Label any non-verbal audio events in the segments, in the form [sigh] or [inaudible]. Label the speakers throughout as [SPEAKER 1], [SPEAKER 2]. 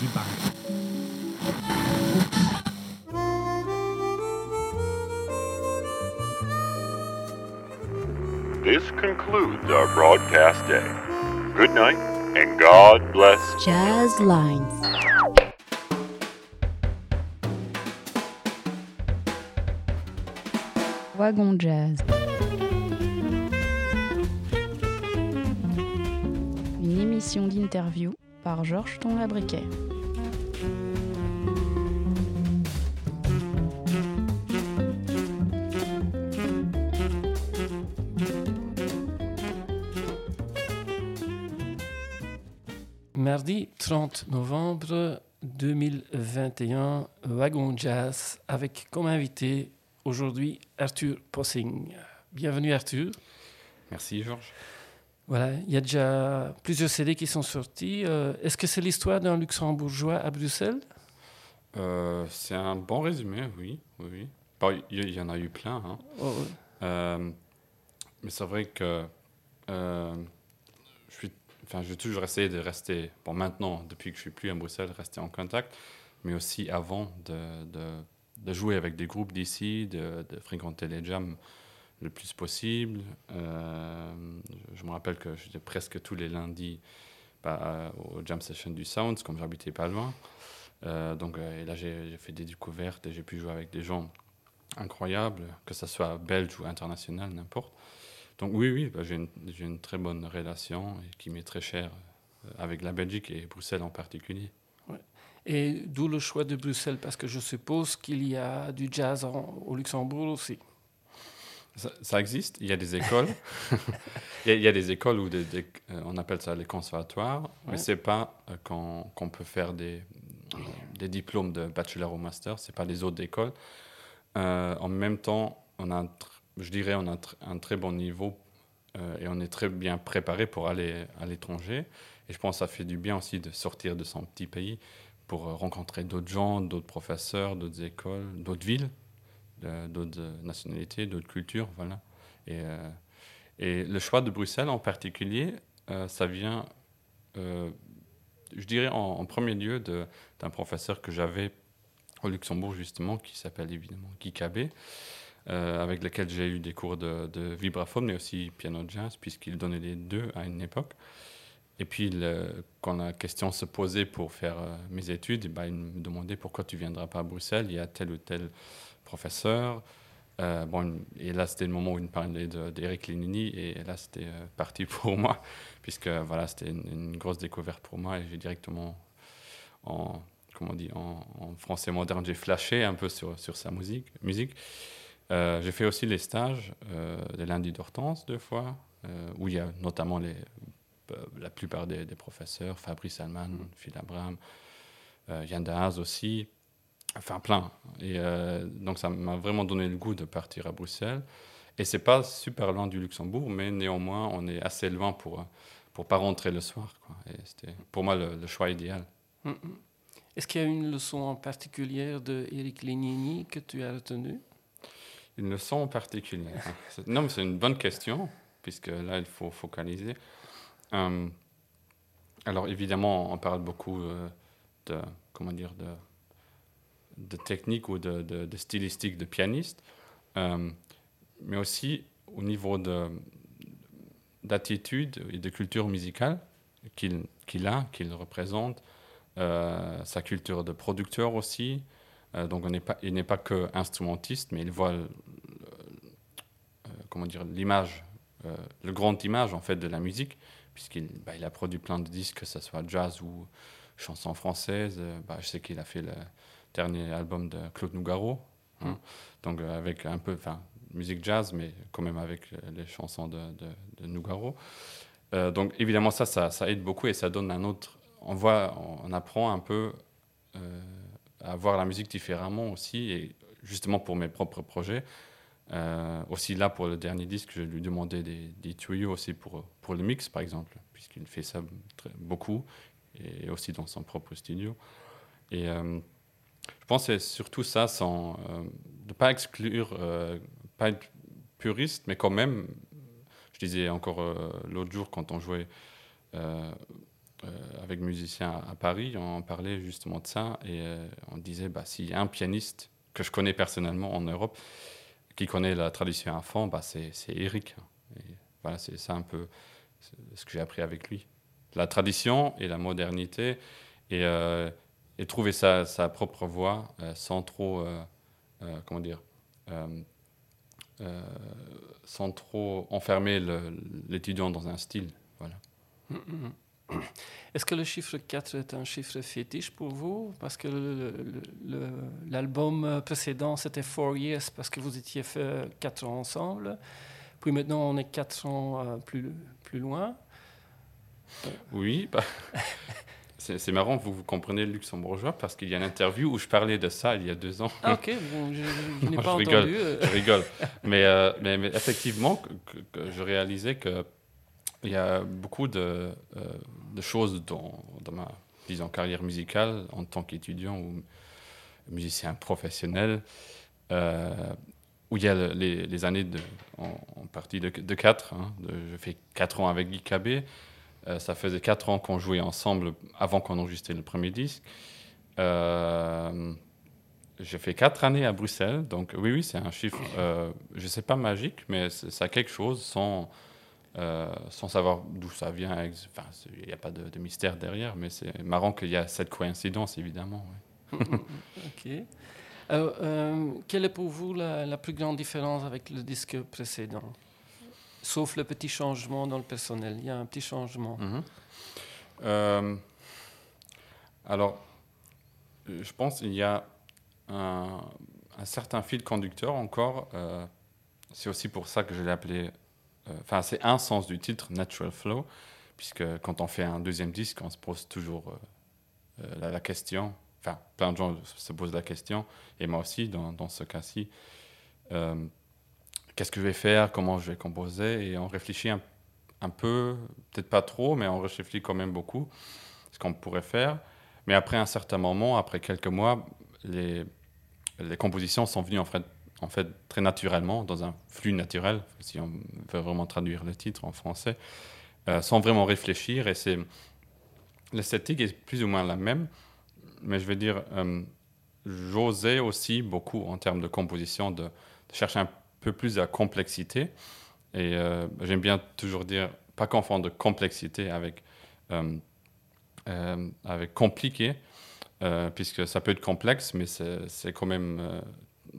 [SPEAKER 1] du banc.
[SPEAKER 2] This concludes our broadcast day. Good night, and God bless.
[SPEAKER 3] Jazz Lines. Wagon Jazz. Une émission d'interview par Georges Tonlabriquet.
[SPEAKER 4] Mardi 30 novembre 2021, Wagon Jazz avec comme invité aujourd'hui Arthur Possing. Bienvenue Arthur.
[SPEAKER 5] Merci Georges.
[SPEAKER 4] Voilà, il y a déjà plusieurs CD qui sont sortis. Euh, Est-ce que c'est l'histoire d'un luxembourgeois à Bruxelles?
[SPEAKER 5] Euh, c'est un bon résumé, oui. oui, oui. Bon, il y, en a eu plein. hein.
[SPEAKER 4] Oh, ouais.
[SPEAKER 5] Euh, mais c'est vrai que je suis, enfin, je vais toujours essayer de rester, bon maintenant, depuis que je suis plus à Bruxelles, rester en contact, mais aussi avant de, de, de jouer avec des groupes d'ici, de, de fréquenter les jams le plus possible. Euh, je, me rappelle que j'étais presque tous les lundis bah, au jam session du Sounds, comme j'habitais pas loin. Euh, donc euh, et là, j'ai fait des découvertes et j'ai pu jouer avec des gens incroyables, que ce soit belge ou international, n'importe. Donc oui, oui, bah, j'ai une, très bonne relation qui m'est très chère avec la Belgique et Bruxelles en particulier.
[SPEAKER 4] Et d'où le choix de Bruxelles? Parce que je suppose qu'il y a du jazz au Luxembourg aussi.
[SPEAKER 5] Ça, ça existe, il y a des écoles. [laughs] il, y a, il y a des écoles où des, des- euh, on appelle ça les conservatoires,
[SPEAKER 4] Ouais.
[SPEAKER 5] mais c'est pas euh, qu'on peut faire des, euh, des diplômes de bachelor ou master, c'est pas les autres écoles. Euh, en même temps, on a, je dirais, on a un, tr- un très bon niveau euh, et on est très bien préparé pour aller à l'étranger. Et je pense que ça fait du bien aussi de sortir de son petit pays pour rencontrer d'autres gens, d'autres professeurs, d'autres écoles, d'autres villes, d'autres euh, nationalités, d'autres cultures, voilà. Et, euh, et le choix de Bruxelles en particulier, euh, ça vient, je dirais en, premier lieu d'un professeur que j'avais au Luxembourg justement, qui s'appelle évidemment Guy Cabé, avec lequel j'ai eu des cours de, de vibraphone, mais aussi piano jazz, puisqu'il donnait les deux à une époque. Et puis, quand la question se posait pour faire mes études, eh ben, il me demandait pourquoi tu ne viendras pas à Bruxelles, il y a tel ou tel professeur. Euh, bon, et là, c'était le moment où il me parlait de- d'Eric Lénini, et là, c'était euh, parti [laughs] pour moi, puisque voilà, c'était une, grosse découverte pour moi, et j'ai directement, en, comment on en, français moderne, j'ai flashé un peu sur, sur sa musique. musique. Euh, j'ai fait aussi les stages, les lundis d'Hortense, deux fois, où il y a notamment la plupart des, professeurs, Fabrice Alman, Phil Abraham, Yann Daaz aussi, enfin plein. Et euh, donc ça m'a vraiment donné le goût de partir à Bruxelles. Et c'est pas super loin du Luxembourg, mais néanmoins on est assez loin pour pour pas rentrer le soir. Quoi. Et c'était pour moi le, le choix idéal.
[SPEAKER 4] Mm, mm. Est-ce qu'il y a une leçon en particulier de Eric Lénini que tu as retenue?
[SPEAKER 5] Une leçon en particulier. hein. [laughs] Non, mais c'est une bonne question, puisque là, il faut focaliser. Euh, alors, évidemment, on parle beaucoup euh, de, comment dire, de, de technique ou de, de, stylistique de pianiste, euh, mais aussi au niveau de, d'attitude et de culture musicale qu'il, qu'il a, qu'il représente, euh, sa culture de producteur aussi. Euh, donc, on n'est pas, il n'est pas que instrumentiste, mais il voit comment dire, l'image, le grand image en fait de la musique, puisqu'il bah, il a produit plein de disques, que ce soit jazz ou chansons françaises. Bah, je sais qu'il a fait le dernier album de Claude Nougaro, hein.
[SPEAKER 4] Mm.
[SPEAKER 5] donc euh, avec un peu, enfin, musique jazz, mais quand même avec euh, les chansons de, de, de Nougaro. Euh, donc évidemment ça, ça, ça aide beaucoup et ça donne un autre. On voit, on, on apprend un peu euh, à voir la musique différemment aussi, et justement pour mes propres projets. Euh, aussi là pour le dernier disque, je lui demandais des, des tuyaux aussi pour, pour le mix par exemple, puisqu'il fait ça très- beaucoup et aussi dans son propre studio. Et je pense c'est surtout ça, sans, euh, de ne pas exclure, euh, pas être puriste, mais quand même, je disais encore euh, l'autre jour quand on jouait avec musiciens à, Paris, on parlait justement de ça et on disait bah, s'il y a un pianiste que je connais personnellement en Europe qui connaît la tradition fond, bah, c'est Eric. Voilà, c'est ça un peu ce que j'ai appris avec lui. La tradition et la modernité et, et trouver sa, sa propre voix sans trop, comment dire, euh, sans trop enfermer l'étudiant dans un style. Voilà.
[SPEAKER 4] Est-ce que le chiffre 4 est un chiffre fétiche pour vous? Parce que l'album précédent, c'était Four Years, parce que vous étiez fait 4 ans ensemble. Puis maintenant, on est 4 ans euh, plus, plus loin.
[SPEAKER 5] Oui, bah, C'est marrant, vous, vous comprenez le luxembourgeois parce qu'il y a une interview où je parlais de ça il y a deux ans.
[SPEAKER 4] Ah, ok, je, n'ai [laughs] pas entendu.
[SPEAKER 5] Rigole, euh. je rigole. mais, euh, mais, mais, effectivement, que, je réalisais qu'il y a beaucoup de, euh, de choses dans, dans, ma disons, carrière musicale en tant qu'étudiant ou musicien professionnel où il y a les, les années de, en, partie de, de 4. Hein, je fais 4 ans avec Guy Cabé. Euh, ça faisait quatre ans qu'on jouait ensemble avant qu'on enregistrait le premier disque. Euh, j'ai fait quatre années à Bruxelles, donc oui, oui, c'est un chiffre, euh, je ne sais pas magique, mais ça a quelque chose sans, sans savoir d'où ça vient. Enfin, il n'y a pas de, mystère derrière, mais c'est marrant qu'il y a cette coïncidence, évidemment. [laughs]
[SPEAKER 4] ok. quelle est pour vous la, plus grande différence avec le disque précédent? Sauf le petit changement dans le personnel. Il y a un petit changement.
[SPEAKER 5] Mhm. Euh, alors, je pense qu'il y a un, certain fil conducteur encore. Euh, c'est aussi pour ça que je l'ai appelé. Euh, enfin, c'est un sens du titre, Natural Flow, puisque quand on fait un deuxième disque, on se pose toujours la, question. Enfin, plein de gens se posent la question, et moi aussi, dans ce cas-ci qu'est-ce que je vais faire, comment je vais composer, et on réfléchit un, peu, peut-être pas trop, mais on réfléchit quand même beaucoup ce qu'on pourrait faire. Mais après un certain moment, après quelques mois, les, compositions sont venues en fait, très naturellement, dans un flux naturel, si on veut vraiment traduire le titre en français, euh, sans vraiment réfléchir. Et c'est l'esthétique est plus ou moins la même, mais je veux dire, euh, j'osais aussi beaucoup en termes de composition de, de chercher un peu plus de complexité. Et euh, j'aime bien toujours dire, pas confondre complexité avec, euh, euh, avec compliqué, puisque ça peut être complexe, mais c'est quand même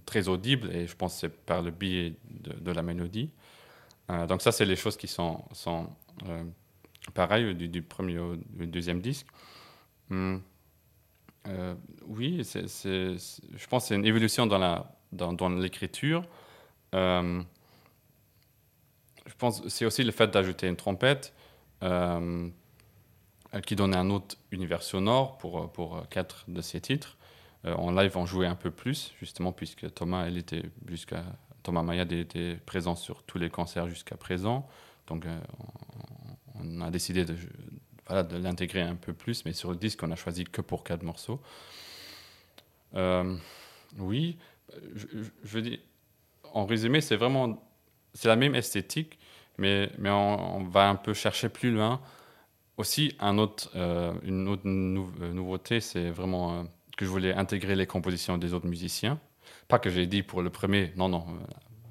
[SPEAKER 5] très audible, et je pense que c'est par le biais de, la mélodie. donc ça, c'est les choses qui sont, sont pareilles du, premier au deuxième disque. Hum, oui, c'est, je pense que c'est une évolution dans, la, dans, dans l'écriture. Euh, je pense c'est aussi le fait d'ajouter une trompette euh, qui donne un autre univers sonore pour, pour quatre de ces titres. Euh, en live, on jouait un peu plus, justement, puisque Thomas, elle était jusqu'à Thomas Mayad était présent sur tous les concerts jusqu'à présent. Donc, on, a décidé de l'intégrer un peu plus, mais sur le disque, on a choisi que pour quatre morceaux. oui, je, je, je dis, en résumé, c'est vraiment c'est la même esthétique, mais, mais on, va un peu chercher plus loin. Aussi, un autre, euh, une autre euh, nouveauté, c'est vraiment euh, que je voulais intégrer les compositions des autres musiciens. Pas que j'ai dit pour le premier, non, non,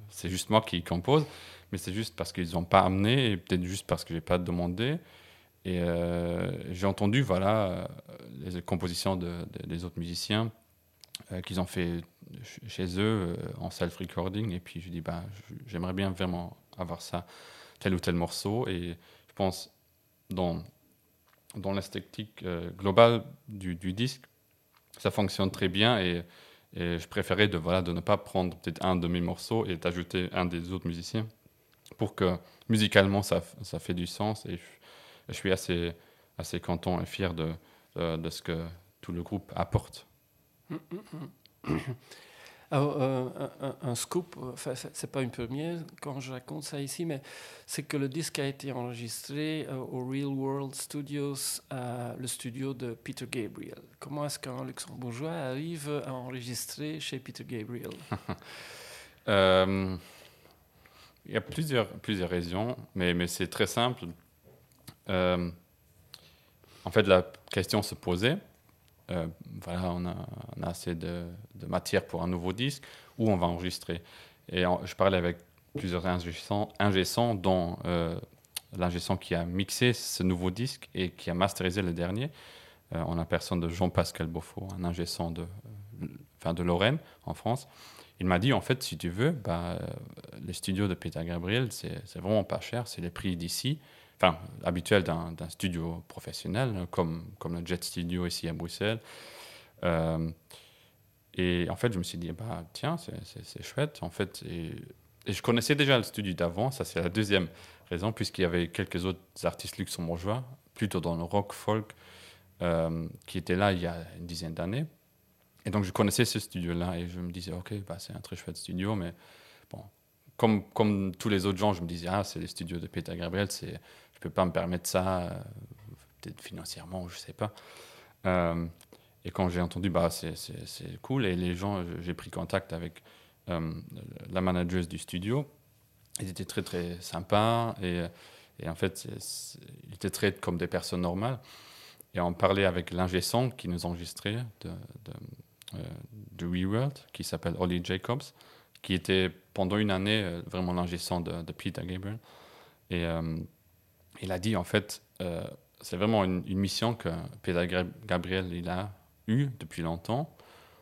[SPEAKER 5] c'est juste moi qui compose, mais c'est juste parce qu'ils n'ont pas amené, et peut-être juste parce que je n'ai pas demandé. Et j'ai entendu, voilà, les compositions des autres musiciens qu'ils ont fait chez eux euh, en self-recording. Et puis je dis, bah, j'aimerais bien vraiment avoir ça, tel ou tel morceau. Et je pense, dans, dans l'esthétique euh, globale du, du, disque, ça fonctionne très bien. Et, je préférais de, voilà, de ne pas prendre peut-être un de mes morceaux et d'ajouter un des autres musiciens pour que musicalement ça, ça fait du sens. Et je, suis assez, assez content et fier de, de ce que tout le groupe apporte. [coughs]
[SPEAKER 4] Euh, un, scoop, enfin, c'est pas une première quand je raconte ça ici, mais c'est que le disque a été enregistré euh, au Real World Studios, le studio de Peter Gabriel. Comment est-ce qu'un luxembourgeois arrive à enregistrer chez Peter Gabriel? [laughs]
[SPEAKER 5] Euh, Il y a plusieurs, plusieurs raisons, mais, mais c'est très simple. en fait, la question se posait, euh, voilà, on a, assez de, matière pour un nouveau disque, où on va enregistrer. Et je parlais avec plusieurs ingé-sons, dont euh, qui a mixé ce nouveau disque et qui a masterisé le dernier, euh, en la personne de Jean-Pascal Beaufort, un ingé-son de, euh, enfin, de Lorraine, en France. Il m'a dit, en fait, si tu veux, bah, euh, les studios de Peter Gabriel, c'est vraiment pas cher, c'est les prix d'ici, enfin, habituels d'un studio professionnel, comme, comme le Jet Studio ici à Bruxelles. Euh, et en fait, je me suis dit, bah, tiens, c'est- chouette. En fait, et, et je connaissais déjà le studio d'avant, ça c'est la deuxième raison, puisqu'il y avait quelques autres artistes luxembourgeois, plutôt dans le rock folk, euh, qui étaient là il y a une dizaine d'années. Et donc, je connaissais ce studio-là et je me disais, OK, bah, c'est un très chouette studio, mais bon, comme, comme tous les autres gens, je me disais, ah, c'est les studios de Peter Gabriel, c'est, je ne peux pas me permettre ça, euh, peut-être financièrement, je ne sais pas. Euh, et quand j'ai entendu, bah, c'est, cool, et les gens, j'ai pris contact avec euh, la manageuse du studio. Ils étaient très, très sympas, et, en fait, ils étaient traités comme des personnes normales. Et on parlait avec l'ingé son qui nous enregistrait de, de, de Reworld, qui s'appelle Ollie Jacobs, qui était pendant une année vraiment l'ingé son de, Peter Gabriel. Et il a dit, en fait, euh, c'est vraiment une, mission que Peter Gabriel il a eue depuis longtemps.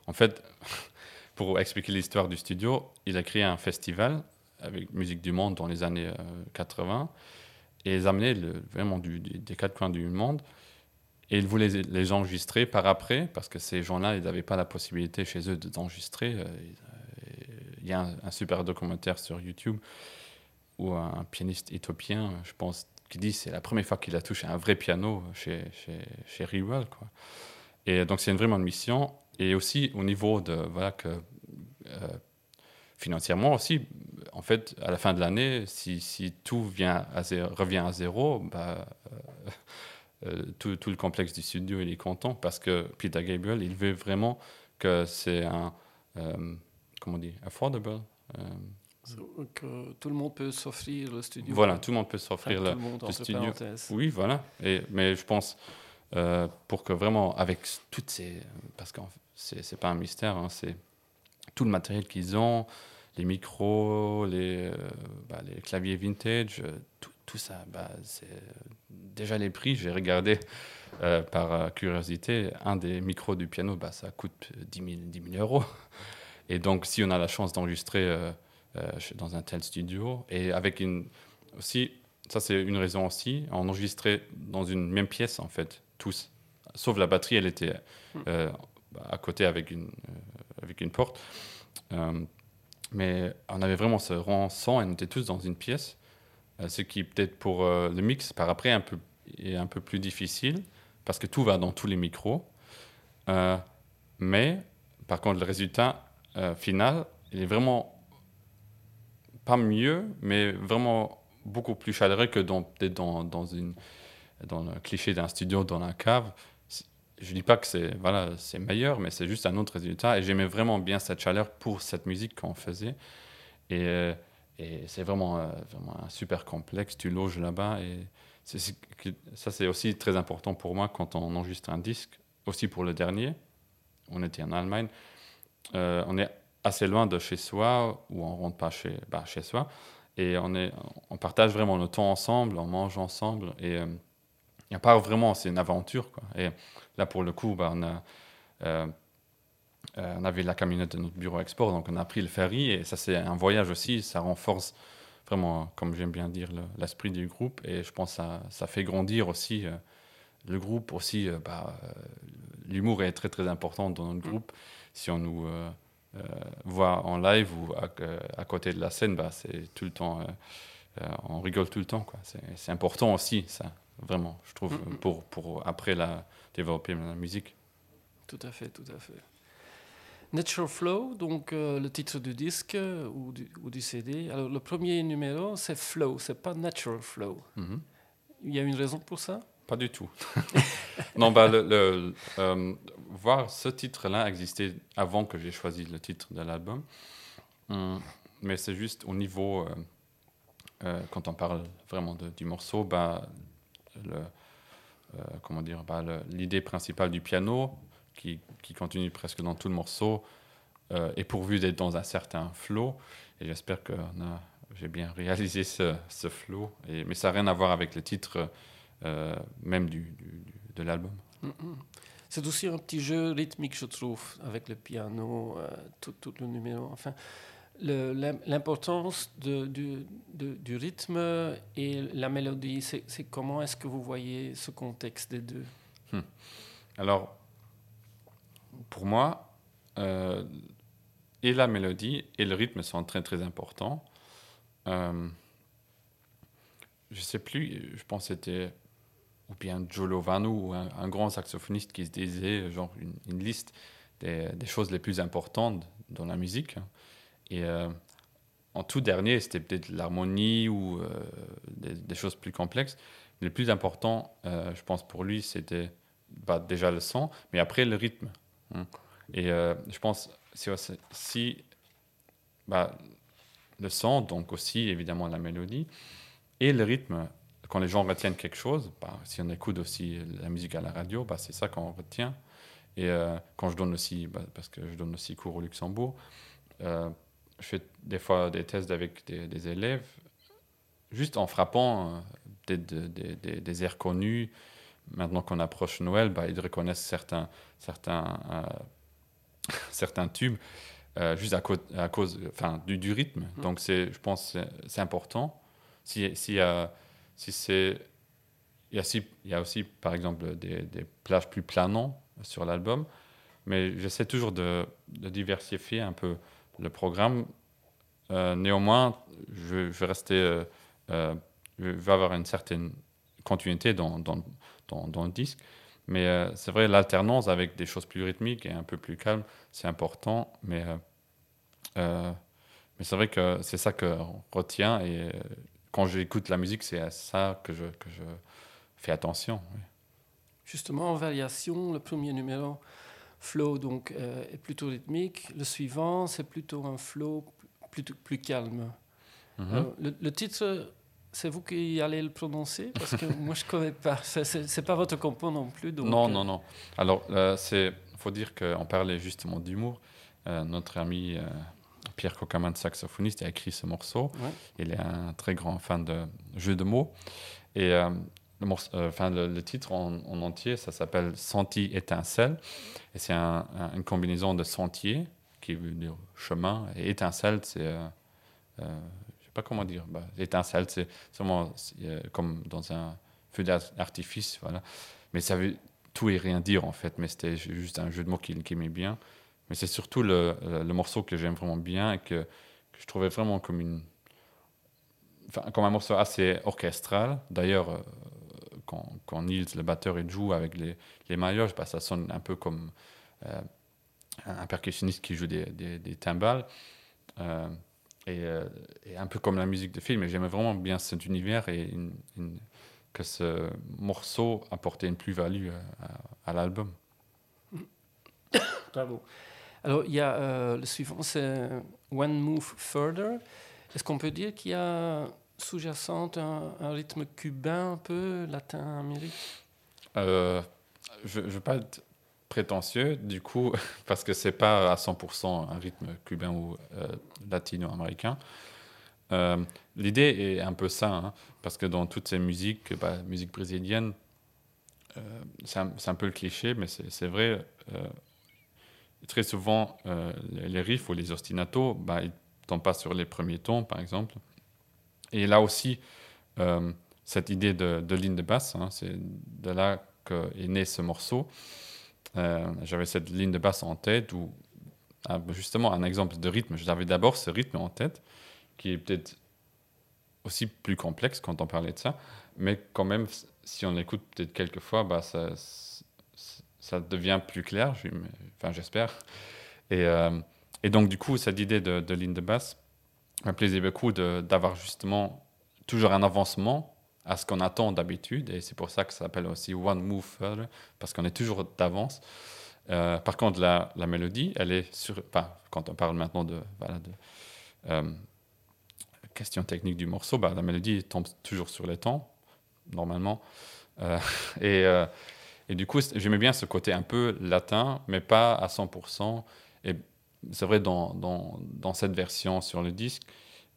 [SPEAKER 5] En fait, [laughs] pour expliquer l'histoire du studio, il a créé un festival avec musique du monde dans les années euh, 80 et ils amenaient le- vraiment des quatre coins du monde et ils voulaient les enregistrer par après parce que ces gens-là, ils n'avaient pas la possibilité chez eux de- d'enregistrer. Euh, Il y a un, un super documentaire sur YouTube où un pianiste éthiopien, je pense, qui dit c'est la première fois qu'il a touché un vrai piano chez, chez, chez Rewell, quoi. Et donc c'est vraiment une mission. Et aussi au niveau de, voilà, que euh, financièrement aussi, en fait, à la fin de l'année, si, si tout revient à zéro, bah, euh, euh, tout, tout le complexe du studio, est content parce que Peter Gabriel, il veut vraiment que c'est un, comment on dit, affordable.
[SPEAKER 4] Que tout le monde peut s'offrir le studio.
[SPEAKER 5] voilà, tout le monde peut s'offrir le, studio.
[SPEAKER 4] parenthèses.
[SPEAKER 5] Oui, voilà. Et, mais je pense, euh, pour que vraiment, avec toutes ces. Parce que c'est c'est pas un mystère, hein, c'est tout le matériel qu'ils ont, les micros, les, euh, bah, les claviers vintage, euh, tout, tout ça, bah, c'est. Déjà les prix, j'ai regardé par curiosité, un des micros du piano, bah, ça coûte 10 000, 10 000 euros. Et donc, si on a la chance d'enregistrer euh, dans un tel studio, et avec une. Aussi, ça c'est une raison aussi, on enregistrait dans une même pièce en fait, tous. Sauf la batterie, elle était euh, à côté avec une, euh, avec une porte. Euh, mais on avait vraiment ce rang son et on était tous dans une pièce. Ce qui peut-être pour le mix par après un peu, est un peu plus difficile parce que tout va dans tous les micros. Mais par contre, le résultat final, il est vraiment pas mieux, mais vraiment beaucoup plus chaleureux que dans, peut-être dans, dans, dans le cliché d'un studio dans la cave. Je dis pas que c'est voilà, meilleur, mais c'est juste un autre résultat. Et j'aimais vraiment bien cette chaleur pour cette musique qu'on faisait. Et, euh, c'est vraiment, euh, vraiment un super complexe. Tu loges là-bas. Et ça, c'est aussi très important pour moi quand on enregistre un disque. Aussi pour le dernier. On était en Allemagne. Euh, on est assez loin de chez soi, ou on rentre pas chez, bah, chez soi. Et on, est, on partage vraiment le temps ensemble, on mange ensemble. Et euh, y a pas vraiment, c'est une aventure. Et là, pour le coup, bah, on, a, euh, euh, on avait la camionnette de notre bureau export, donc on a pris le ferry. Et ça, c'est un voyage aussi. Ça renforce vraiment, comme j'aime bien dire, le- l'esprit du groupe. Et je pense que ça, ça fait grandir aussi euh, le groupe. Aussi, euh, bah, euh, l'humour est très, très important dans notre groupe. Si on nous euh, voit en live ou à, euh, à côté de la scène, bah, c'est tout le temps, euh, on rigole tout le temps. C'est important aussi, ça, vraiment, je trouve,
[SPEAKER 4] Mm,
[SPEAKER 5] pour, pour après la, développer la musique.
[SPEAKER 4] Tout à fait, tout à fait. Natural Flow, donc euh, le titre du disque euh, ou du, ou du CD. Alors le premier numéro, c'est Flow, c'est pas Natural Flow.
[SPEAKER 5] Mhm.
[SPEAKER 4] Il y a une raison pour ça?
[SPEAKER 5] Pas du tout. [laughs] non, bah, le, euh, voir ce titre-là exister avant que j'ai choisi le titre de l'album. Hum, mais c'est juste au niveau, euh, euh, quand on parle vraiment du morceau, bah, comment dire, bah, l'idée principale du piano, qui, qui continue presque dans tout le morceau, est pourvu d'être dans un certain flow. Et j'espère que j'ai bien réalisé ce, ce flow. Mais ça n'a rien à voir avec le titre même du, du- du- de l'album.
[SPEAKER 4] Mm. C'est aussi un petit jeu rythmique, je trouve, avec le piano, euh, tout, tout le numéro. Enfin, l'importance du, de- du rythme et la mélodie, c'est comment est-ce que vous voyez ce contexte des deux?
[SPEAKER 5] Alors, pour moi, euh, et la mélodie et le rythme sont très très importants. Euh, je sais plus, je pense que c'était ou bien Joe Lovano un, grand saxophoniste qui se disait genre une, liste des, choses les plus importantes dans la musique. Et euh, en tout dernier, c'était peut-être l'harmonie ou euh, des, choses plus complexes. Mais le plus important, euh, je pense pour lui, c'était bah, déjà le son, mais après le rythme. hein. Et je pense si, si bah, le son, donc aussi évidemment la mélodie, et le rythme, quand les gens retiennent quelque chose, bah, si on écoute aussi la musique à la radio, bah, c'est ça qu'on retient. Et euh, quand je donne aussi, bah, parce que je donne aussi cours au Luxembourg, euh, je fais des fois des tests avec des, des élèves, juste en frappant euh, des, airs connus. Maintenant qu'on approche Noël, ils reconnaissent certains, certains, euh, [laughs] certains tubes juste à, cause, à cause enfin, du, du rythme. Donc, c'est, je pense que c'est, important. Si, si, si c'est, il, y a aussi, par exemple, des, des plages plus planants sur l'album, mais j'essaie toujours de, de diversifier un peu le programme. Euh, néanmoins, je, je vais rester, euh, euh, je vais avoir une certaine continuité dans, dans, dans, dans le disque. Mais c'est vrai, l'alternance avec des choses plus rythmiques et un peu plus calmes, c'est important. Mais, mais c'est vrai que c'est ça que retient. Et quand j'écoute la musique, c'est à ça que je, que je fais attention. oui.
[SPEAKER 4] Justement, en variation, le premier numéro, flow, donc, euh, est plutôt rythmique. Le suivant, c'est plutôt un flow plutôt plus calme.
[SPEAKER 5] Mhm.
[SPEAKER 4] Euh, le, le titre, c'est vous qui allez le prononcer? Parce que [laughs] moi, je ne connais pas. C'est c'est pas votre compo non plus. Donc,
[SPEAKER 5] non,
[SPEAKER 4] euh,
[SPEAKER 5] non, non. Alors, c'est faut dire qu'on parlait justement d'humour. Notre ami Pierre Cocaman, saxophoniste, a écrit ce morceau.
[SPEAKER 4] Ouais.
[SPEAKER 5] Il est un très grand fan de jeux de mots. Et euh, le, morceau- euh, enfin, le, le titre en, en entier, ça s'appelle Senti étincelle. Et c'est un- un- une combinaison de sentier, qui veut dire chemin, et étincelle, c'est. euh, euh, je sais pas comment dire. Bah, étincelle, c'est euh, comme dans un feu d'artifice. Voilà. Mais ça veut tout et rien dire en fait, mais c'était ju- juste un jeu de mots qui, qui m'est bien. Mais c'est surtout le, le, morceau que j'aime vraiment bien et que, je trouvais vraiment comme une. Comme un morceau assez orchestral. D'ailleurs, euh, quand, quand Niels, le batteur, joue avec les, les maillots, bah, ça sonne un peu comme euh, un percussionniste qui joue des, des, timbales. Euh, et, euh, un peu comme la musique de film. Et j'aimais vraiment bien cet univers et que ce morceau apportait une plus-value à- à l'album. [coughs]
[SPEAKER 4] Bravo. Alors, il y a euh, le suivant, c'est One Move Further. Est-ce qu'on peut dire qu'il y a sous-jacente un, rythme cubain, un peu latin-amérique
[SPEAKER 5] Euh, je ne veux pas être prétentieux, du coup, [laughs] parce que c'est pas à 100% un rythme cubain ou euh, latino-américain. Euh, L'idée est un peu ça, hein, parce que dans toutes ces musiques, bah, musique brésilienne, euh, c'est un, peu le cliché, mais c'est vrai. Très souvent, euh, les, riffs ou les ostinatos, bah, ils ne tombent pas sur les premiers tons, par exemple. Et là aussi, euh, cette idée de, ligne de basse, hein, c'est de là qu'est né ce morceau. Euh, J'avais cette ligne de basse en tête, où ah, justement un exemple de rythme, j'avais d'abord ce rythme en tête, qui est peut-être aussi plus complexe quand on parlait de ça, mais quand même, si on l'écoute peut-être quelques fois, bah, ça, ça devient plus clair, j'espère. Et, euh, et donc du coup, cette idée de, ligne de basse me plaisait beaucoup d'avoir justement toujours un avancement à ce qu'on attend d'habitude, et c'est pour ça que ça s'appelle aussi One Move Further, parce qu'on est toujours d'avance. Euh, par contre, la, mélodie, elle est sur. Quand on parle maintenant de. Voilà, euh, question technique du morceau, bah, la mélodie tombe toujours sur les temps, normalement. [laughs] et, et, du coup, j'aimais bien ce côté un peu latin, mais pas à 100%. Et c'est vrai, dans, dans, cette version sur le disque,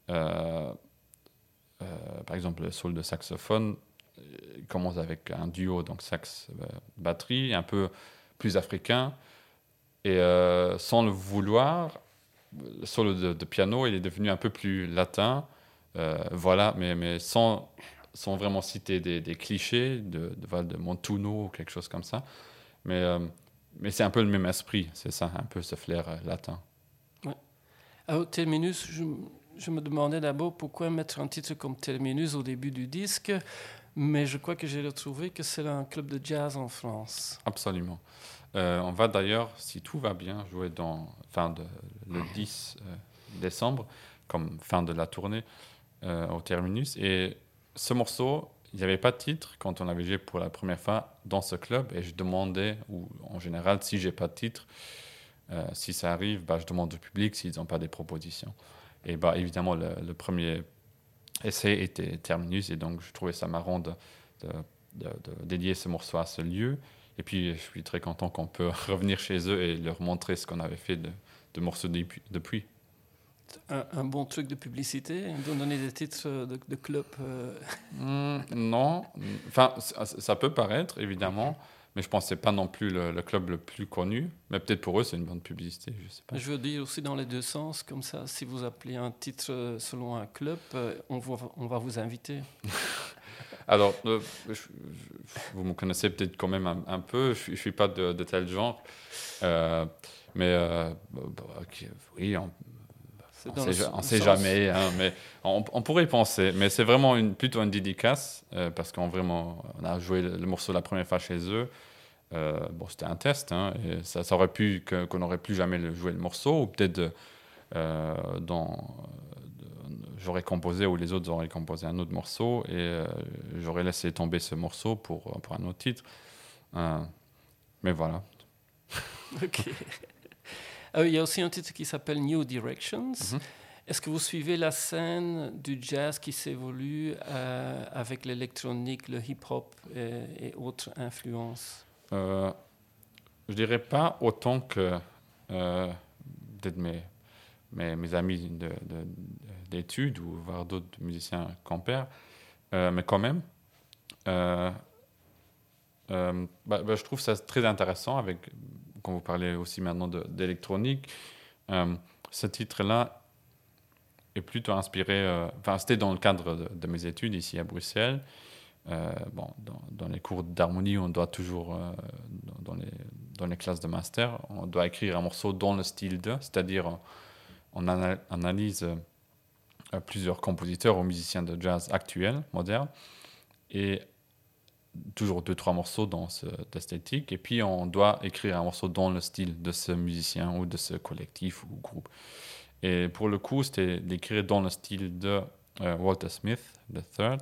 [SPEAKER 5] par exemple, le sol de saxophone commence avec un duo, donc sax-batterie, un peu plus africain. Et sans le vouloir, le solo de, piano, il est devenu un peu plus latin. Euh, voilà, mais, mais sans, sans vraiment citer des, des clichés de, de, de, Montuno ou quelque chose comme ça. Mais, euh, mais c'est un peu le même esprit, c'est ça, un peu ce flair euh, latin.
[SPEAKER 4] Ouais. Alors, Terminus, je, je me demandais d'abord pourquoi mettre un titre comme Terminus au début du disque, mais je crois que j'ai retrouvé que c'est un club de jazz en France.
[SPEAKER 5] Absolument. Euh, on va d'ailleurs, si tout va bien, jouer dans, fin de, le 10 euh, décembre, comme fin de la tournée au Terminus. Et ce morceau, il n'y avait pas de titre quand on avait joué pour la première fois dans ce club. Et je demandais, ou en général, si j'ai pas de titre, si ça arrive, bah, je demande au public s'ils n'ont pas des propositions. Et bah, évidemment, le, premier essai était Terminus. Et donc, je trouvais ça marrant de, de dédier ce morceau à ce lieu. Et puis, je suis très content qu'on peut [laughs] revenir chez eux et leur montrer ce qu'on avait fait de, de morceaux depuis.
[SPEAKER 4] Un, un, bon truc de publicité, de donner des titres de, de club euh.
[SPEAKER 5] hmm, Non, enfin, ça, peut paraître, évidemment, mais je pense que ce n'est pas non plus le, club le plus connu. Mais peut-être pour eux, c'est une bonne publicité, je sais pas.
[SPEAKER 4] Je veux dire aussi dans les deux sens, comme ça, si vous appelez un titre selon un club, euh, on, va, on va vous inviter. [laughs]
[SPEAKER 5] Alors, euh, vous me connaissez peut-être quand même un, peu, je ne suis, pas de, tel genre. Euh, mais euh, bah, oui, on ne sait, jamais, hein, mais on, pourrait y penser. Mais c'est vraiment une, plutôt une dédicace, parce qu'on vraiment, on a joué le, morceau la première fois chez eux. bon, c'était un test, hein, et ça, ça, aurait pu qu'on n'aurait plus jamais joué le morceau, ou peut-être dans j'aurais composé ou les autres auraient composé un autre morceau et euh, j'aurais laissé tomber ce morceau pour, pour un autre titre. Euh, mais voilà. [laughs]
[SPEAKER 4] ok. Ah il y a aussi un titre qui s'appelle New Directions. Mhm. Est-ce que vous suivez la scène du jazz qui s'évolue euh, avec l'électronique, le hip-hop et, autres influences?
[SPEAKER 5] Euh, Je dirais pas autant que peut-être mes, mes, mes, amis de, de, d'études ou voir d'autres musiciens compères, euh, mais quand même, euh, euh, bah, bah, je trouve ça très intéressant avec, quand vous parlez aussi maintenant d'électronique, ce titre-là est plutôt inspiré, enfin c'était dans le cadre de, mes études ici à Bruxelles. bon, dans, les cours d'harmonie, on doit toujours, dans, les, dans les classes de master, on doit écrire un morceau dans le style de, c'est-à-dire on, analyse plusieurs compositeurs ou musiciens de jazz actuels, modernes, et toujours deux, trois morceaux dans cette esthétique, et puis on doit écrire un morceau dans le style de ce musicien ou de ce collectif ou groupe. Et pour le coup, c'était d'écrire dans le style de euh, Walter Smith, the third,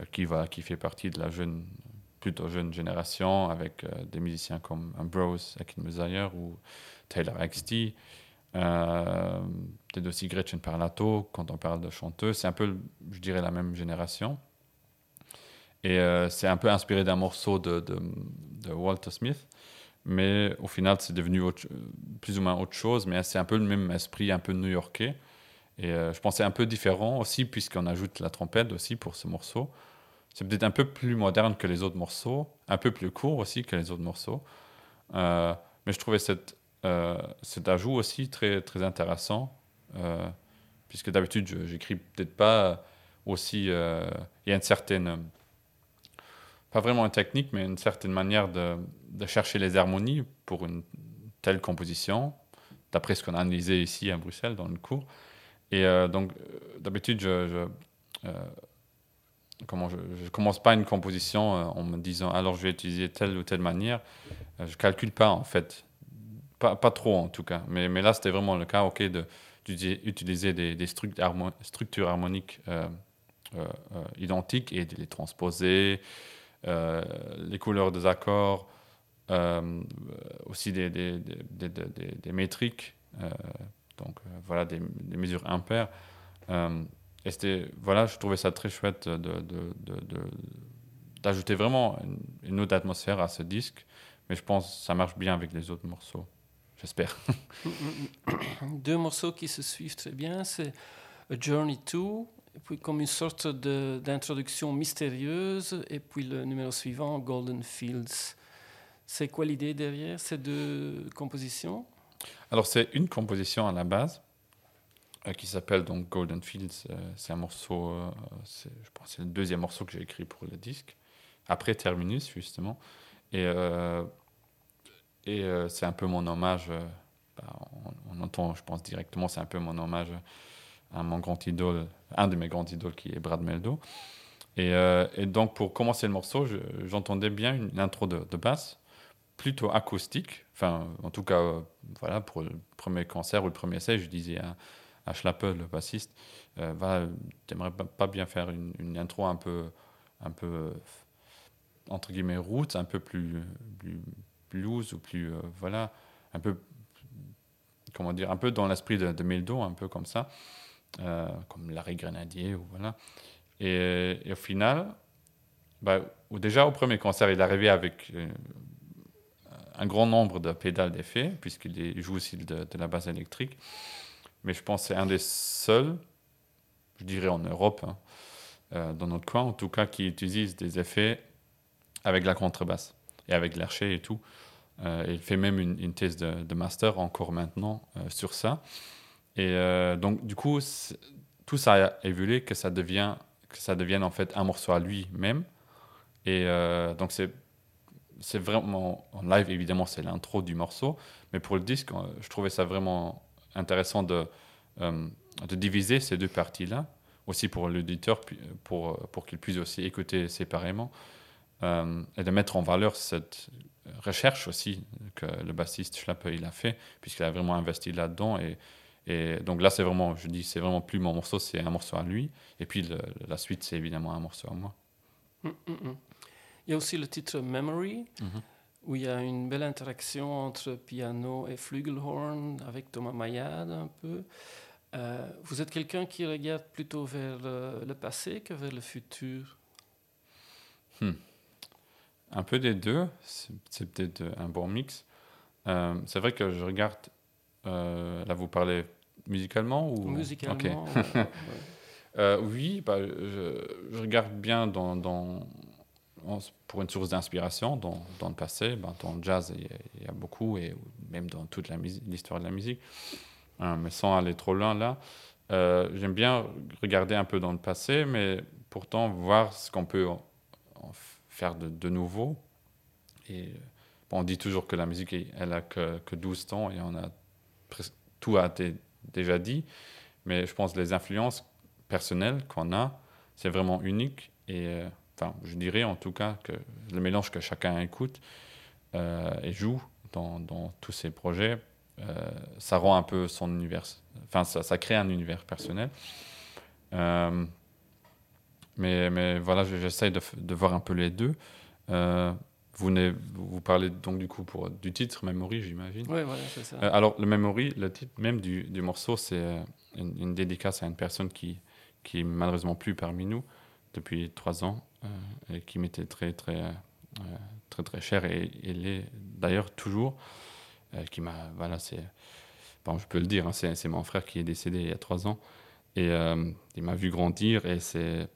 [SPEAKER 5] euh, qui, va, qui fait partie de la jeune, plutôt jeune génération, avec euh, des musiciens comme Ambrose Akinmusayer ou Taylor. Euh, peut-être aussi Gretchen Parlato, quand on parle de chanteuse. C'est un peu, je dirais, la même génération. Et euh, c'est un peu inspiré d'un morceau de, Walter Smith. Mais au final, c'est devenu plus ou moins autre chose. Mais c'est un peu le même esprit, un peu new-yorkais. Et euh, je c'est un peu différent aussi, puisqu'on ajoute la trompette aussi pour ce morceau. C'est peut-être un peu plus moderne que les autres morceaux, un peu plus court aussi que les autres morceaux. mais je trouvais cette euh, cet ajout aussi très, très intéressant, euh, puisque d'habitude, j'écris peut-être pas aussi. Euh, il y a une certaine. Pas vraiment une technique, mais une certaine manière de, de chercher les harmonies pour une telle composition, d'après ce qu'on a analysé ici à Bruxelles dans le cours. Et donc, d'habitude, je, comment je, je, commence pas une composition en me disant alors je vais utiliser telle ou telle manière. je calcule pas en fait pas, pas, trop en tout cas, mais, mais là c'était vraiment le cas, ok, d'utiliser des, des structures harmoniques euh, euh, euh, identiques et de les transposer, les couleurs des accords, aussi des, des, des, des métriques, donc voilà, des, mesures impaires. et c'était, voilà, je trouvais ça très chouette de, d'ajouter vraiment une, une autre atmosphère à ce disque. Mais je pense que ça marche bien avec les autres morceaux. J'espère. [coughs]
[SPEAKER 4] Deux morceaux qui se suivent très bien, c'est A Journey to, et puis comme une sorte d'introduction mystérieuse, et puis le numéro suivant, Golden Fields. C'est quoi l'idée derrière ces deux compositions?
[SPEAKER 5] Alors, c'est une composition à la base euh, qui s'appelle donc Golden Fields. Euh, c'est un morceau, euh, je pense c'est le deuxième morceau que j'ai écrit pour le disque, après Terminus, justement. Et, et c'est un peu mon hommage, bah, on entend, je pense directement, c'est un peu mon hommage à mon grand idole, un de mes grands idoles qui est Brad Meldo. Et, euh, donc, pour commencer le morceau, je- j'entendais bien une intro de, basse, plutôt acoustique. Enfin, en tout cas, euh, voilà, pour le premier concert ou le premier essai, je disais à, à Schlappe, le bassiste, euh, voilà, t'aimerais pas, bien faire une, intro un peu, un peu entre guillemets roots, un peu plus, plus blues ou plus, voilà, un peu, comment dire, un peu dans l'esprit de, de un peu comme ça, euh, comme Larry Grenadier ou voilà. Et, au final, bah, déjà au premier concert, il est arrivé avec euh, un grand nombre de pédales d'effet, puisqu'il joue aussi de, la basse électrique. Mais je pense que c'est un des seuls, je dirais en Europe, hein, euh, dans notre coin en tout cas, qui utilise des effets avec la contrebasse et avec l'archer et tout. Il fait même une, thèse de, master encore maintenant sur ça. Et euh, donc, du coup, tout ça a évolué que ça, devient, que ça devienne en fait un morceau à lui-même. Et euh, donc, c'est vraiment en live évidemment c'est l'intro du morceau mais pour le disque euh, je trouvais ça vraiment intéressant de, de diviser ces deux parties là aussi pour l'auditeur pour, pour qu'il puisse aussi écouter séparément et de mettre en valeur cette recherche aussi que le bassiste Schlappe il a fait puisqu'il a vraiment investi là-dedans et donc là c'est vraiment je dis c'est vraiment plus mon morceau c'est un morceau à lui et puis le- la suite c'est évidemment un morceau à moi
[SPEAKER 4] Mm, mm, mm. Il y a aussi le titre Memory, où il y a une belle interaction entre piano et flugelhorn avec Thomas Mayade un peu. Euh, vous êtes quelqu'un qui regarde plutôt vers le, le passé que vers le futur?
[SPEAKER 5] Un peu des deux, c'est c'est peut-être un bon mix. Euh, c'est vrai que je regarde, euh, là vous parlez musicalement ou
[SPEAKER 4] Musicalement
[SPEAKER 5] Ok.
[SPEAKER 4] ouais, ouais. [laughs]
[SPEAKER 5] Euh, Oui, bah, je, je regarde bien dans, pour une source d'inspiration dans, dans le passé. Bah, dans le jazz, il y, a, il y a beaucoup, et même dans toute l'histoire de la musique. Euh, mais sans aller trop loin là, euh, j'aime bien regarder un peu dans le passé, mais pourtant voir ce qu'on peut en- en faire de, de nouveau. Et euh, on dit toujours que la musique, elle a que, que 12 temps et on a tout a été déjà dit. Mais je pense que les influences personnelles qu'on a, c'est vraiment unique. Et euh, enfin, je dirais en tout cas que le mélange que chacun écoute euh, et joue dans, tous ces projets, euh, ça rend un peu son univers. Enfin, ça, crée un univers personnel. Mais, voilà, je- j'essaye de voir un peu les deux. Vous, vous parlez donc du coup pour, du titre Memory, j'imagine.
[SPEAKER 4] Ouais, voilà, c'est ça.
[SPEAKER 5] Euh, alors, le Memory, le titre même du, du morceau, c'est euh, une, une dédicace à une personne qui, qui est malheureusement plus parmi nous depuis trois ans euh, et qui m'était très, très, euh, très, très cher et elle est d'ailleurs toujours. euh, qui m'a. Voilà, c'est. Bon, je peux le dire, hein, c'est mon frère qui est décédé il y a trois ans et il m'a vu grandir et c'est.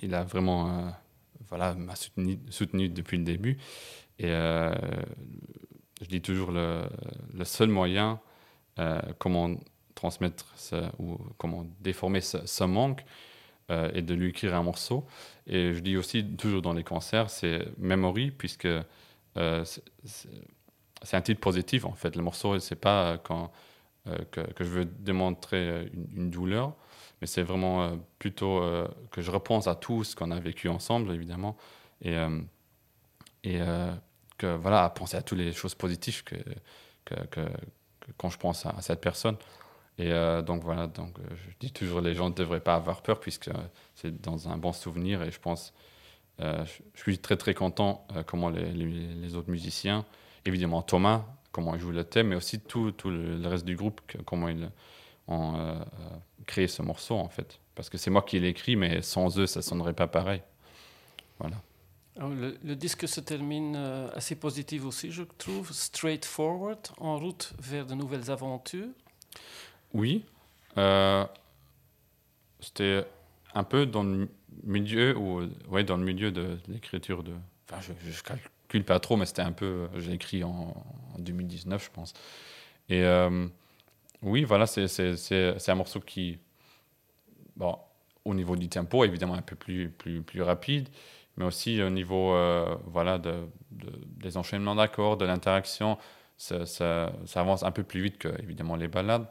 [SPEAKER 5] il a vraiment. Voilà, m'a soutenu, depuis le début. Et euh, je dis toujours le, le seul moyen euh, comment transmettre ou comment déformer ce, manque euh, est de lui écrire un morceau. Et je dis aussi toujours dans les concerts, c'est memory, puisque euh, c'est- un titre positif en fait. Le morceau, c'est pas quand, que, que je veux démontrer une douleur, mais c'est vraiment euh, plutôt euh, que je repense à tout ce qu'on a vécu ensemble, évidemment. Et, euh, et que voilà, à penser à toutes les choses positives que, quand je pense à, cette personne. Et donc voilà, donc je dis toujours les gens ne devraient pas avoir peur puisque c'est dans un bon souvenir et je pense, je, suis très très content comment les, autres musiciens, évidemment Thomas, comment il joue le thème, mais aussi tout, tout le, reste du groupe, comment ils ont euh, euh, créé ce morceau en fait. Parce que c'est moi qui l'ai écrit, mais sans eux ça sonnerait pas pareil. voilà.
[SPEAKER 4] Alors, le, le disque se termine euh, assez positif aussi, je trouve. Straightforward, en route vers de nouvelles aventures.
[SPEAKER 5] Oui, euh, c'était un peu dans le milieu, ou, ouais, dans le milieu de l'écriture de. Enfin, je, je calcule pas trop, mais c'était un peu. J'ai écrit en, en 2019, je pense. Et oui, voilà, c'est un morceau qui. Bon, au niveau du tempo, évidemment, un peu plus, plus, plus rapide, mais aussi au niveau euh, voilà, de, de- des enchaînements d'accords, de l'interaction. Ça, ça, avance un peu plus vite que, évidemment, les ballades.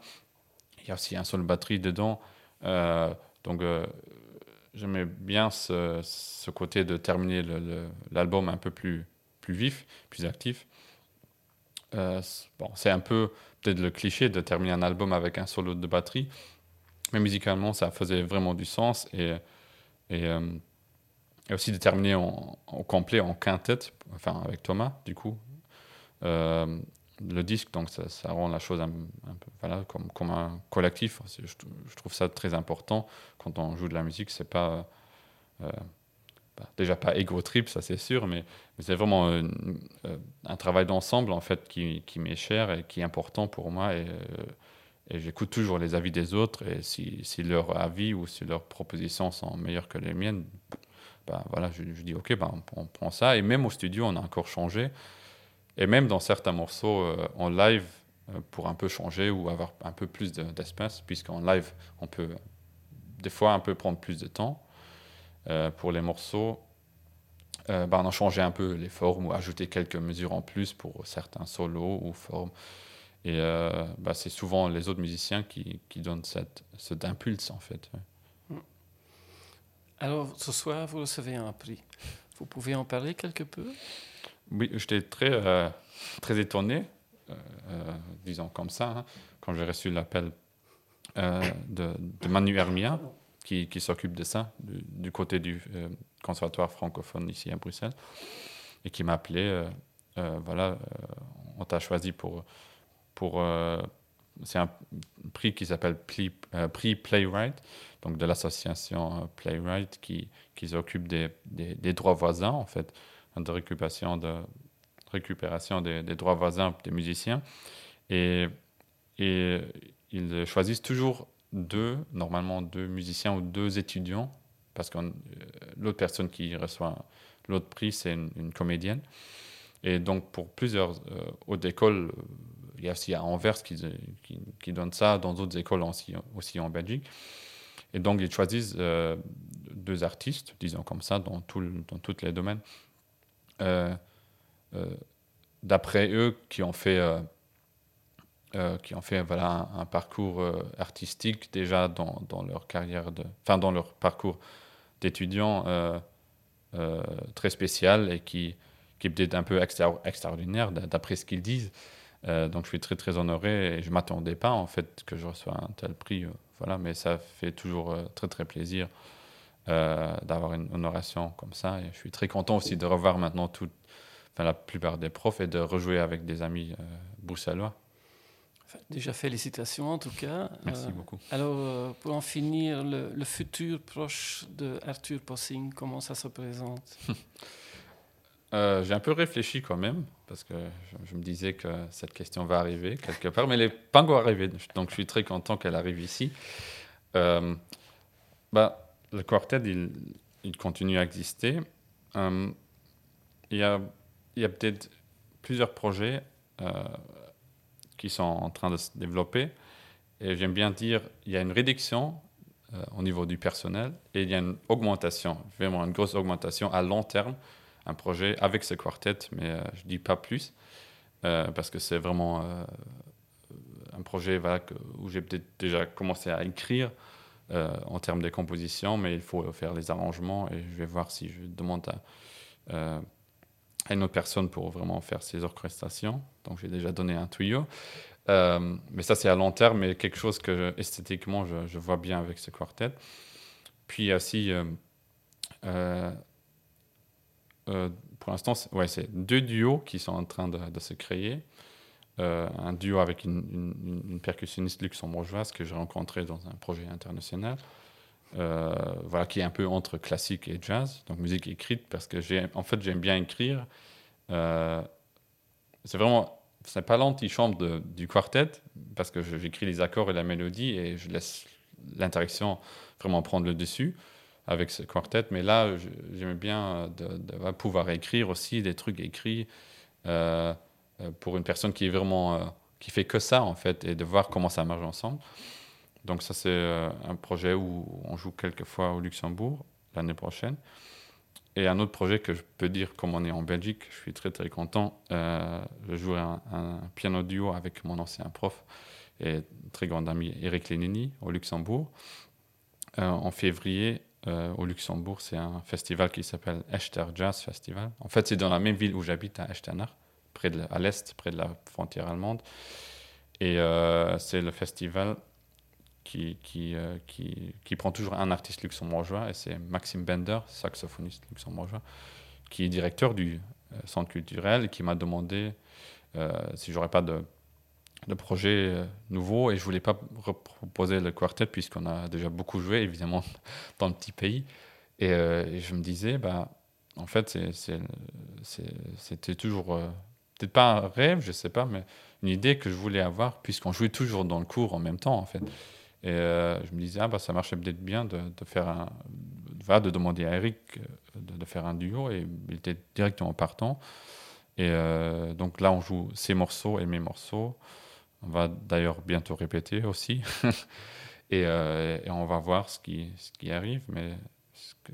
[SPEAKER 5] Il y a aussi un solo batterie dedans. Euh, donc, euh, j'aimais bien ce, ce côté de terminer l'album un peu plus, plus vif, plus actif. Euh, bon, c'est un peu peut-être le cliché de terminer un album avec un solo de batterie, mais musicalement, ça faisait vraiment du sens. Et, et, euh, aussi de terminer en, complet, en quintette, enfin avec Thomas, du coup. Euh, le disque, donc ça, rend la chose un, peu voilà, comme, comme un collectif. Je trouve ça très important quand on joue de la musique. C'est pas euh, déjà pas ego trip, ça c'est sûr, mais, c'est vraiment une- euh, un travail d'ensemble en fait qui, m'est cher et qui est important pour moi. Et, euh, j'écoute toujours les avis des autres. Et si, si leurs avis ou si leurs propositions sont meilleures que les miennes, bah, voilà, je, dis ok, bah, on, prend ça. Et même au studio, on a encore changé. Et même dans certains morceaux euh, en live, euh, pour un peu changer ou avoir un peu plus de- d'espace, puisqu'en live, on peut des fois un peu prendre plus de temps. Euh, pour les morceaux, euh, bah, on a changé un peu les formes ou ajouté quelques mesures en plus pour certains solos ou formes. Et euh, bah, c'est souvent les autres musiciens qui, qui donnent cette, cet impulse en fait.
[SPEAKER 4] Alors, ce soir, vous recevez un prix. Vous pouvez en parler quelque peu?
[SPEAKER 5] Oui, j'étais très, euh, très étonné, euh, disons comme ça, hein, quand j'ai reçu l'appel de, de Manu Hermia, qui, s'occupe de ça, du, côté du euh, conservatoire francophone ici à Bruxelles, et qui m'a appelé. euh, euh, voilà, on t'a choisi pour. pour c'est un prix qui s'appelle Prix Playwright, donc de l'association Playwright qui, qui s'occupe des, des, des droits voisins, en fait, de récupération, de, récupération des, des droits voisins des musiciens. Et, et ils choisissent toujours deux, normalement deux musiciens ou deux étudiants, parce que l'autre personne qui reçoit l'autre prix, c'est une, comédienne. Et donc, pour plusieurs euh, hautes écoles, euh, il y a aussi à Anvers qui, qui, donne ça, dans d'autres écoles aussi, aussi en Belgique. Et donc, ils choisissent euh, deux artistes, disons comme ça, dans, tout dans tous les domaines, euh, euh, d'après eux, qui ont fait, euh, qui ont fait voilà, un, parcours euh, artistique déjà dans, dans leur carrière, de, enfin dans leur parcours d'étudiant euh, très spécial et qui, qui est peut-être un peu extra- extraordinaire d'a- d'après ce qu'ils disent. Donc je suis très très honoré et je m'attendais pas en fait que je reçois un tel prix. voilà, mais ça fait toujours très très plaisir d'avoir une honoration comme ça. Et je suis très content aussi de revoir maintenant enfin, la plupart des profs et de rejouer avec des amis bruxellois.
[SPEAKER 4] Déjà, félicitations en tout cas.
[SPEAKER 5] Merci
[SPEAKER 4] Euh,
[SPEAKER 5] beaucoup.
[SPEAKER 4] Alors, euh, pour en finir, le, le futur proche de Arthur Possing, comment ça se présente? [laughs]
[SPEAKER 5] Euh, J'ai un peu réfléchi quand même, parce que je, je me disais que cette question va arriver quelque part, mais elle n'est pas encore arrivée. Donc je suis très content qu'elle arrive ici. Euh, bah, le quartet, il, il continue à exister. Il y a, il y a peut-être plusieurs projets qui sont en train de se développer. Et j'aime bien dire, il y a une réduction euh, au niveau du personnel et il y a une augmentation, vraiment une grosse augmentation à long terme un projet avec ce quartet, mais euh, je dis pas plus, euh, parce que c'est vraiment un projet où j'ai peut-être déjà commencé à écrire en termes de composition, mais il faut faire les arrangements et je vais voir si je demande à, à une autre personne pour vraiment faire ces orchestrations. Donc j'ai déjà donné un tuyau. Euh, mais ça, c'est à long terme, mais quelque chose que esthétiquement, je, vois bien avec ce quartet. Puis aussi euh, euh, euh, pour l'instant, c'est ouais, c'est deux duos qui sont en train de, de se créer. Euh, un duo avec une, une- une percussionniste luxembourgeoise que j'ai rencontrée dans un projet international. Euh, voilà, qui est un peu entre classique et jazz, donc musique écrite, parce que en fait, j'aime bien écrire. Euh, c'est vraiment, c'est pas l'antichambre du quartet, parce que j'écris les accords et la mélodie et je laisse l'interaction vraiment prendre le dessus avec ce quartet. Mais là, j'aime bien de, pouvoir écrire aussi des trucs écrits euh, pour une personne qui est vraiment, qui fait que ça en fait, et de voir comment ça marche ensemble. Donc ça, c'est euh, un projet où on joue quelques fois au Luxembourg l'année prochaine. Et un autre projet que je peux dire, comme on est en Belgique, je suis très très content. Euh, je joue un, piano duo avec mon ancien prof et très grand ami Eric Lenini au Luxembourg. Euh, en février, au Luxembourg, c'est un festival qui s'appelle Echter Jazz Festival. En fait, c'est dans la même ville où j'habite, à Echternach, près de, à l'est, près de la frontière allemande. Et c'est le festival qui, euh, qui, qui, prend toujours un artiste luxembourgeois, et c'est Maxime Bender, saxophoniste luxembourgeois, qui est directeur du euh, centre culturel, et qui m'a demandé euh, si j'aurais pas de, de projet nouveau, et je voulais pas reproposer le quartet, puisqu'on a déjà beaucoup joué, évidemment, [laughs] dans le petit pays. Et, je me disais, bah, en fait, c'était toujours, peut-être pas un rêve, je sais pas, mais une idée que je voulais avoir, puisqu'on jouait toujours dans le cours en même temps, en fait. Et euh, je me disais, ah, bah, ça marchait peut-être bien de, de faire un, de demander à Eric euh, de, faire un duo, et il était directement partant. Et euh, donc là, on joue ses morceaux et mes morceaux. On va d'ailleurs bientôt répéter aussi. [laughs] et, et, on va voir ce qui, ce qui arrive. Mais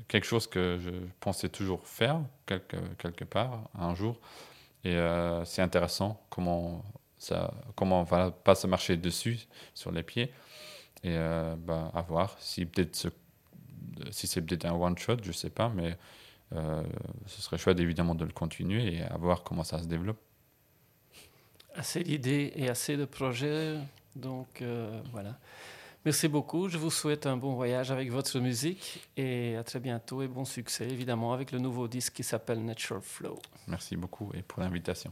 [SPEAKER 5] quelque chose que je pensais toujours faire, quelque, quelque part, un jour. Et c'est intéressant comment ça comment on va pas se marcher dessus, sur les pieds. Et euh, bah, à voir. Si, peut-être si c'est peut-être un one-shot, je ne sais pas, mais euh, ce serait chouette évidemment de le continuer et à voir comment ça se développe.
[SPEAKER 4] Assez d'idées et assez de projets. Donc euh, voilà. Merci beaucoup. Je vous souhaite un bon voyage avec votre musique et à très bientôt et bon succès évidemment avec le nouveau disque qui s'appelle Natural Flow.
[SPEAKER 5] Merci beaucoup et pour l'invitation.